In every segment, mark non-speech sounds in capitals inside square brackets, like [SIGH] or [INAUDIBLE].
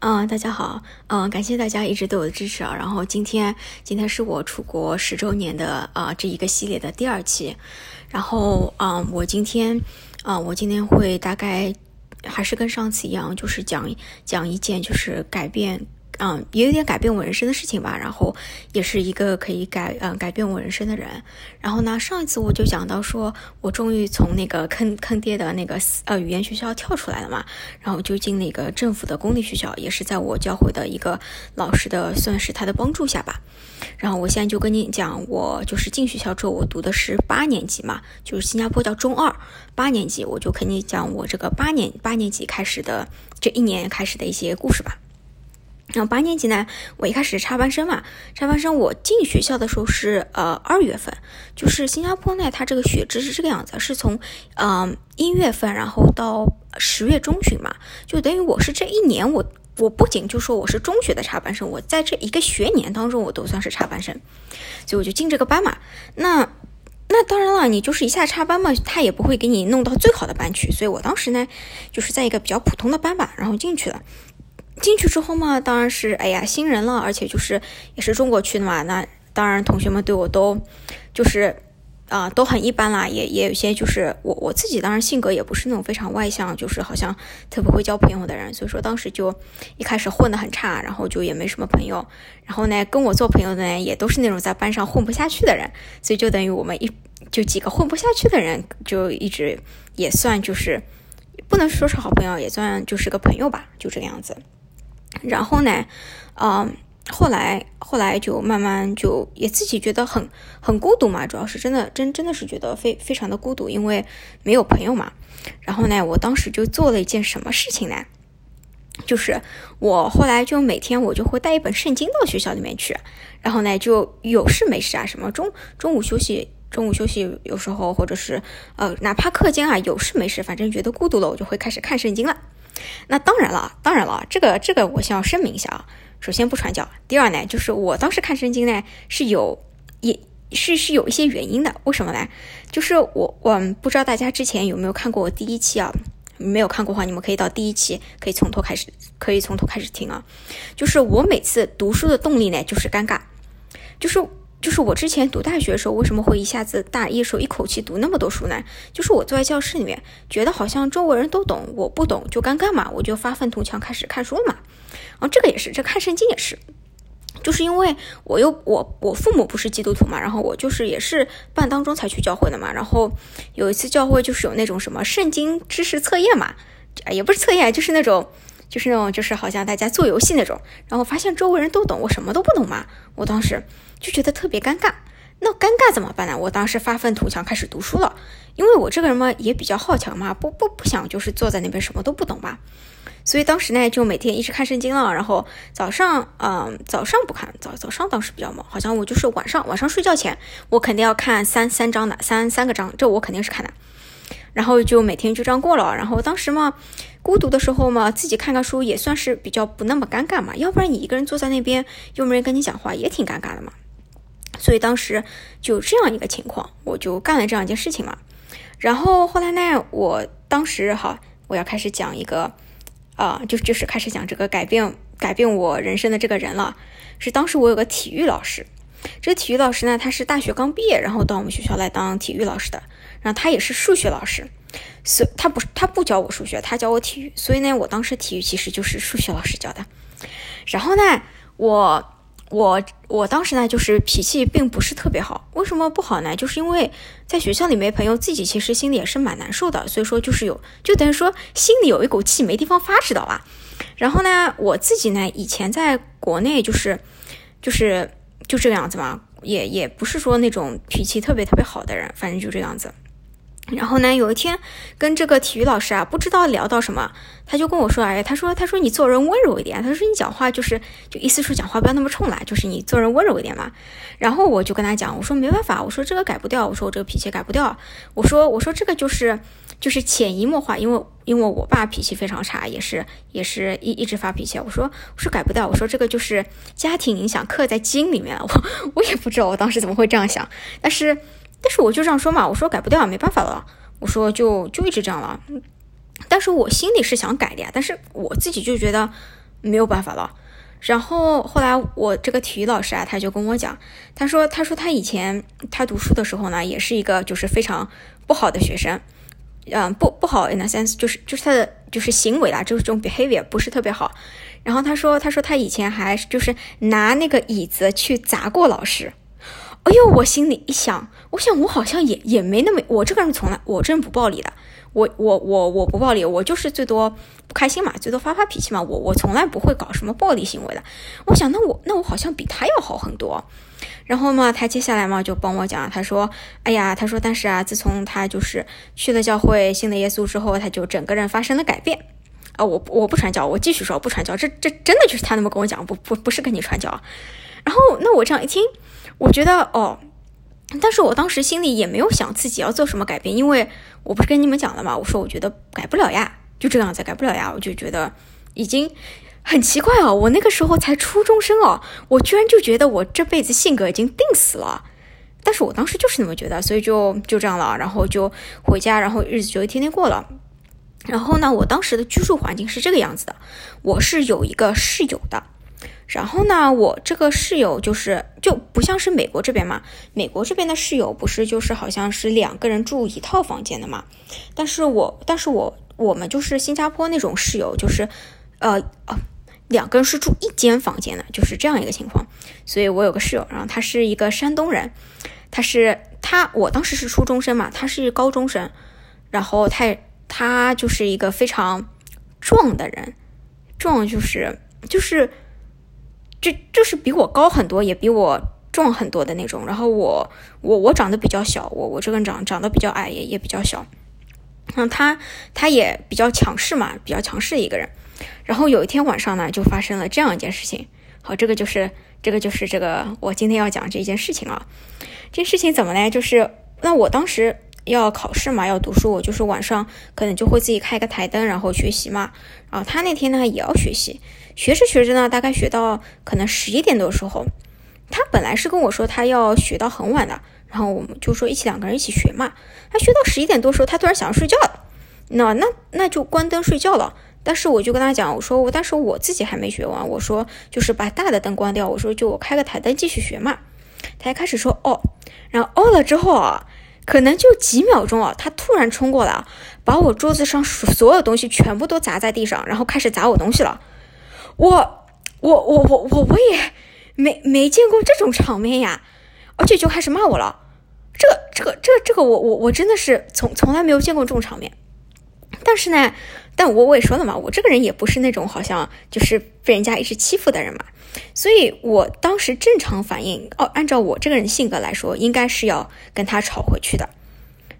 嗯，大家好，嗯，感谢大家一直对我的支持啊。然后今天，今天是我出国十周年的啊这一个系列的第二期。然后，嗯，我今天，啊，我今天会大概还是跟上次一样，就是讲讲一件就是改变。嗯，也有点改变我人生的事情吧，然后也是一个可以改嗯改变我人生的人。然后呢，上一次我就讲到说，我终于从那个坑 [LAUGHS] 坑爹的那个呃语言学校跳出来了嘛，然后就进那个政府的公立学校，也是在我教会的一个老师的算是他的帮助下吧。然后我现在就跟你讲，我就是进学校之后，我读的是八年级嘛，就是新加坡叫中二八年级，我就跟你讲我这个八年八年级开始的这一年开始的一些故事吧。然后八年级呢，我一开始插班生嘛，插班生我进学校的时候是呃二月份，就是新加坡呢，它这个学制是这个样子，是从嗯一月份然后到十月中旬嘛，就等于我是这一年我我不仅就说我是中学的插班生，我在这一个学年当中我都算是插班生，所以我就进这个班嘛。那那当然了，你就是一下插班嘛，他也不会给你弄到最好的班去，所以我当时呢就是在一个比较普通的班吧，然后进去了。进去之后嘛，当然是哎呀新人了，而且就是也是中国区的嘛，那当然同学们对我都就是啊都很一般啦，也也有些就是我我自己当然性格也不是那种非常外向，就是好像特别会交朋友的人，所以说当时就一开始混得很差，然后就也没什么朋友，然后呢跟我做朋友的呢也都是那种在班上混不下去的人，所以就等于我们一就几个混不下去的人就一直也算就是不能说是好朋友，也算就是个朋友吧，就这个样子。然后呢，嗯，后来后来就慢慢就也自己觉得很很孤独嘛，主要是真的真真的是觉得非非常的孤独，因为没有朋友嘛。然后呢，我当时就做了一件什么事情呢？就是我后来就每天我就会带一本圣经到学校里面去，然后呢就有事没事啊，什么中中午休息中午休息有时候或者是呃哪怕课间啊有事没事，反正觉得孤独了，我就会开始看圣经了。那当然了，当然了，这个这个我先要声明一下啊。首先不传教，第二呢，就是我当时看圣经呢是有也是是有一些原因的。为什么呢？就是我我不知道大家之前有没有看过我第一期啊？没有看过话，你们可以到第一期，可以从头开始，可以从头开始听啊。就是我每次读书的动力呢，就是尴尬，就是。就是我之前读大学的时候，为什么会一下子大一时候一口气读那么多书呢？就是我坐在教室里面，觉得好像周围人都懂，我不懂就尴尬嘛，我就发愤图强开始看书嘛。然后这个也是，这看圣经也是，就是因为我又我我父母不是基督徒嘛，然后我就是也是半当中才去教会的嘛。然后有一次教会就是有那种什么圣经知识测验嘛，也不是测验，就是那种就是那种就是好像大家做游戏那种。然后发现周围人都懂，我什么都不懂嘛，我当时。就觉得特别尴尬，那尴尬怎么办呢？我当时发愤图强开始读书了，因为我这个人嘛也比较好强嘛，不不不想就是坐在那边什么都不懂吧，所以当时呢就每天一直看圣经了，然后早上嗯早上不看，早早上当时比较忙，好像我就是晚上晚上睡觉前我肯定要看三三章的三三个章，这我肯定是看的，然后就每天就这样过了，然后当时嘛孤独的时候嘛自己看看书也算是比较不那么尴尬嘛，要不然你一个人坐在那边又没人跟你讲话也挺尴尬的嘛。所以当时就这样一个情况，我就干了这样一件事情嘛。然后后来呢，我当时哈，我要开始讲一个，啊，就就是开始讲这个改变改变我人生的这个人了。是当时我有个体育老师，这个体育老师呢，他是大学刚毕业，然后到我们学校来当体育老师的。然后他也是数学老师，所他不他不教我数学，他教我体育。所以呢，我当时体育其实就是数学老师教的。然后呢，我。我我当时呢，就是脾气并不是特别好。为什么不好呢？就是因为在学校里没朋友，自己其实心里也是蛮难受的。所以说，就是有，就等于说心里有一股气没地方发，知道吧？然后呢，我自己呢，以前在国内就是，就是就这个样子嘛，也也不是说那种脾气特别特别好的人，反正就这样子。然后呢，有一天跟这个体育老师啊，不知道聊到什么，他就跟我说：“哎，他说，他说你做人温柔一点。他说你讲话就是，就意思说讲话不要那么冲啦，就是你做人温柔一点嘛。”然后我就跟他讲，我说没办法，我说这个改不掉，我说我这个脾气改不掉，我说我说这个就是就是潜移默化，因为因为我爸脾气非常差，也是也是一一直发脾气。我说我说改不掉，我说这个就是家庭影响刻在基因里面了。[LAUGHS] 我我也不知道我当时怎么会这样想，但是。但是我就这样说嘛，我说改不掉，没办法了。我说就就一直这样了。但是我心里是想改的呀，但是我自己就觉得没有办法了。然后后来我这个体育老师啊，他就跟我讲，他说他说他以前他读书的时候呢，也是一个就是非常不好的学生，嗯，不不好 in a sense 就是就是他的就是行为啦，就是这种 behavior 不是特别好。然后他说他说他以前还就是拿那个椅子去砸过老师。哎呦，我心里一想，我想我好像也也没那么，我这个人从来我真不暴力的，我我我我不暴力，我就是最多不开心嘛，最多发发脾气嘛，我我从来不会搞什么暴力行为的。我想，那我那我好像比他要好很多。然后嘛，他接下来嘛就帮我讲，他说，哎呀，他说，但是啊，自从他就是去了教会，信了耶稣之后，他就整个人发生了改变。啊，我我不传教，我继续说不传教，这这真的就是他那么跟我讲，不不不是跟你传教。然后那我这样一听。我觉得哦，但是我当时心里也没有想自己要做什么改变，因为我不是跟你们讲了嘛？我说我觉得改不了呀，就这样子改不了呀，我就觉得已经很奇怪哦。我那个时候才初中生哦，我居然就觉得我这辈子性格已经定死了。但是我当时就是那么觉得，所以就就这样了，然后就回家，然后日子就一天天过了。然后呢，我当时的居住环境是这个样子的，我是有一个室友的。然后呢，我这个室友就是就不像是美国这边嘛，美国这边的室友不是就是好像是两个人住一套房间的嘛，但是我但是我我们就是新加坡那种室友，就是呃呃两个人是住一间房间的，就是这样一个情况。所以我有个室友，然后他是一个山东人，他是他我当时是初中生嘛，他是高中生，然后他他就是一个非常壮的人，壮就是就是。就就是比我高很多，也比我壮很多的那种。然后我我我长得比较小，我我这个人长长得比较矮，也也比较小。嗯，他他也比较强势嘛，比较强势一个人。然后有一天晚上呢，就发生了这样一件事情。好，这个就是这个就是这个我今天要讲这件事情啊。这事情怎么呢？就是那我当时要考试嘛，要读书，我就是晚上可能就会自己开个台灯，然后学习嘛。然后他那天呢也要学习。学着学着呢，大概学到可能十一点多的时候，他本来是跟我说他要学到很晚的，然后我们就说一起两个人一起学嘛。他学到十一点多时候，他突然想要睡觉了，那那那就关灯睡觉了。但是我就跟他讲，我说我但是我自己还没学完，我说就是把大的灯关掉，我说就我开个台灯继续学嘛。他一开始说哦，然后哦了之后啊，可能就几秒钟啊，他突然冲过来，把我桌子上所有东西全部都砸在地上，然后开始砸我东西了。我我我我我我也没没见过这种场面呀，而且就开始骂我了。这这个这这个我我我真的是从从来没有见过这种场面。但是呢，但我我也说了嘛，我这个人也不是那种好像就是被人家一直欺负的人嘛，所以我当时正常反应哦，按照我这个人性格来说，应该是要跟他吵回去的。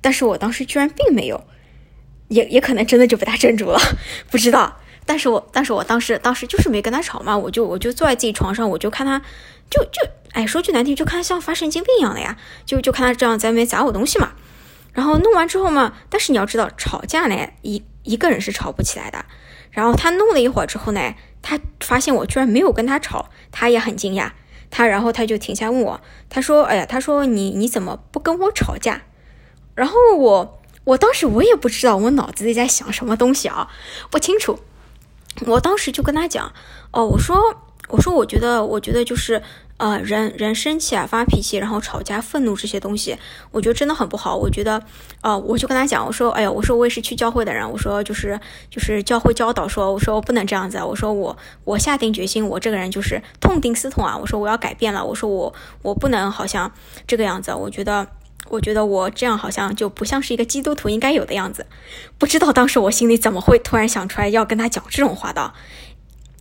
但是我当时居然并没有，也也可能真的就被他镇住了，[LAUGHS] 不知道。但是我，但是我当时，当时就是没跟他吵嘛，我就，我就坐在自己床上，我就看他，就就，哎，说句难听，就看他像发神经病一样的呀，就就看他这样在那边砸我东西嘛。然后弄完之后嘛，但是你要知道，吵架呢，一一个人是吵不起来的。然后他弄了一会儿之后呢，他发现我居然没有跟他吵，他也很惊讶。他然后他就停下问我，他说，哎呀，他说你你怎么不跟我吵架？然后我我当时我也不知道我脑子里在想什么东西啊，不清楚。我当时就跟他讲，哦，我说，我说，我觉得，我觉得就是，呃，人人生气啊，发脾气，然后吵架、愤怒这些东西，我觉得真的很不好。我觉得，呃，我就跟他讲，我说，哎呀，我说我也是去教会的人，我说就是就是教会教导说，我说我不能这样子，我说我我下定决心，我这个人就是痛定思痛啊，我说我要改变了，我说我我不能好像这个样子，我觉得。我觉得我这样好像就不像是一个基督徒应该有的样子，不知道当时我心里怎么会突然想出来要跟他讲这种话的，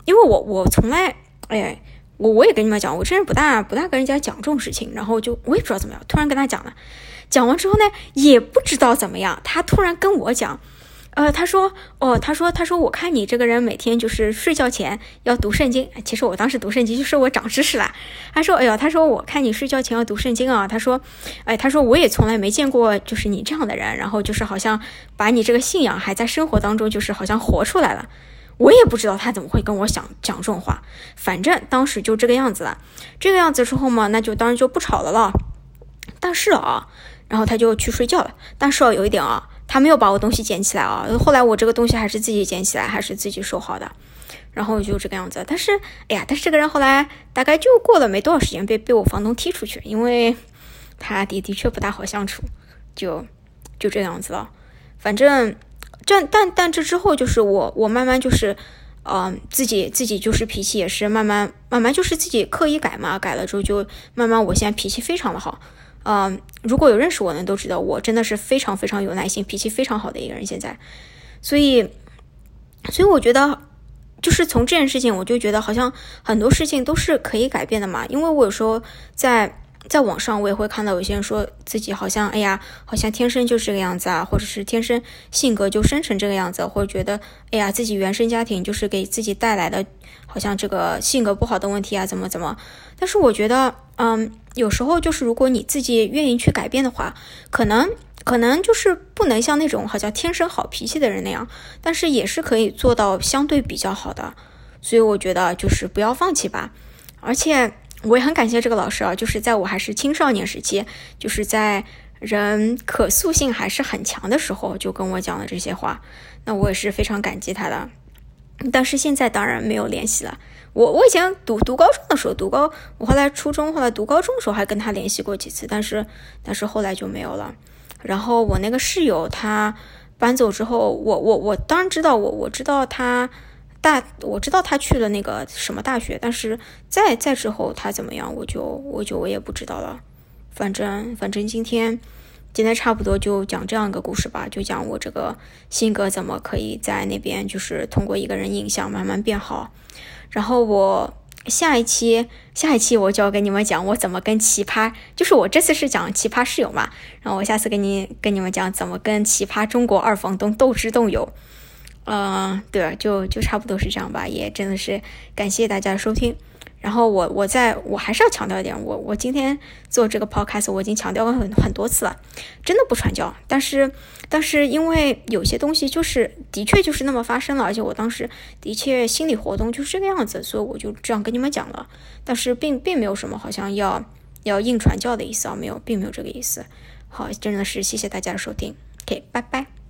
因为我我从来，哎，我我也跟你们讲，我这人不大不大跟人家讲这种事情，然后就我也不知道怎么样，突然跟他讲了，讲完之后呢，也不知道怎么样，他突然跟我讲。呃，他说，哦，他说，他说，我看你这个人每天就是睡觉前要读圣经。其实我当时读圣经就是我长知识了。他说，哎呀，他说我看你睡觉前要读圣经啊。他说，哎，他说我也从来没见过就是你这样的人，然后就是好像把你这个信仰还在生活当中，就是好像活出来了。我也不知道他怎么会跟我讲讲这种话，反正当时就这个样子了。这个样子之后嘛，那就当然就不吵了了。但是啊，然后他就去睡觉了。但是啊有一点啊。他没有把我东西捡起来啊！后来我这个东西还是自己捡起来，还是自己收好的。然后就这个样子。但是，哎呀，但是这个人后来大概就过了没多少时间，被被我房东踢出去，因为他的的确不大好相处，就就这样子了。反正这但但这之后就是我我慢慢就是。嗯，自己自己就是脾气也是慢慢慢慢就是自己刻意改嘛，改了之后就慢慢，我现在脾气非常的好。嗯，如果有认识我的都知道，我真的是非常非常有耐心，脾气非常好的一个人。现在，所以所以我觉得，就是从这件事情，我就觉得好像很多事情都是可以改变的嘛。因为我有时候在。在网上，我也会看到有些人说自己好像，哎呀，好像天生就是这个样子啊，或者是天生性格就生成这个样子，或者觉得，哎呀，自己原生家庭就是给自己带来的，好像这个性格不好的问题啊，怎么怎么。但是我觉得，嗯，有时候就是如果你自己愿意去改变的话，可能可能就是不能像那种好像天生好脾气的人那样，但是也是可以做到相对比较好的。所以我觉得就是不要放弃吧，而且。我也很感谢这个老师啊，就是在我还是青少年时期，就是在人可塑性还是很强的时候，就跟我讲了这些话。那我也是非常感激他的。但是现在当然没有联系了。我我以前读读高中的时候，读高，我后来初中后来读高中的时候还跟他联系过几次，但是但是后来就没有了。然后我那个室友他搬走之后，我我我当然知道，我我知道他。大我知道他去了那个什么大学，但是再再之后他怎么样，我就我就我也不知道了。反正反正今天今天差不多就讲这样一个故事吧，就讲我这个性格怎么可以在那边就是通过一个人影响慢慢变好。然后我下一期下一期我就要跟你们讲我怎么跟奇葩，就是我这次是讲奇葩室友嘛，然后我下次跟你跟你们讲怎么跟奇葩中国二房东斗智斗勇。嗯，对，就就差不多是这样吧，也真的是感谢大家的收听。然后我我在我还是要强调一点，我我今天做这个 podcast 我已经强调过很很多次了，真的不传教。但是但是因为有些东西就是的确就是那么发生了，而且我当时的确心理活动就是这个样子，所以我就这样跟你们讲了。但是并并没有什么好像要要硬传教的意思啊，没有，并没有这个意思。好，真的是谢谢大家的收听，OK，拜拜。